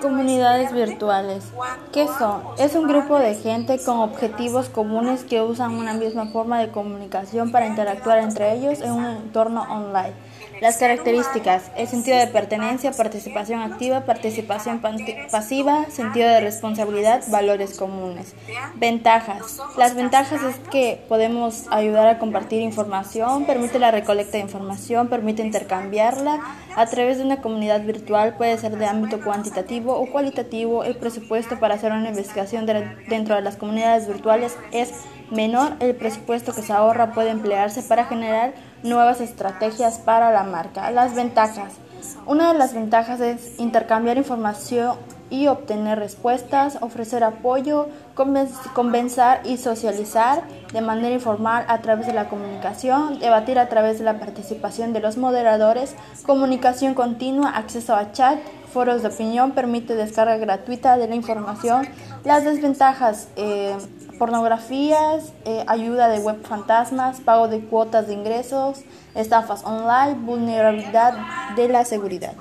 Comunidades virtuales. ¿Qué son? Es un grupo de gente con objetivos comunes que usan una misma forma de comunicación para interactuar entre ellos en un entorno online. Las características, el sentido de pertenencia, participación activa, participación pasiva, sentido de responsabilidad, valores comunes. Ventajas. Las ventajas es que podemos ayudar a compartir información, permite la recolecta de información, permite intercambiarla a través de una comunidad virtual, puede ser de ámbito cuantitativo o cualitativo. El presupuesto para hacer una investigación dentro de las comunidades virtuales es menor. El presupuesto que se ahorra puede emplearse para generar nuevas estrategias para la marca. Las ventajas. Una de las ventajas es intercambiar información y obtener respuestas, ofrecer apoyo, convencer y socializar de manera informal a través de la comunicación, debatir a través de la participación de los moderadores, comunicación continua, acceso a chat, foros de opinión, permite descarga gratuita de la información. Las desventajas, eh, pornografías, eh, ayuda de web fantasmas, pago de cuotas de ingresos, estafas online, vulnerabilidad de la seguridad.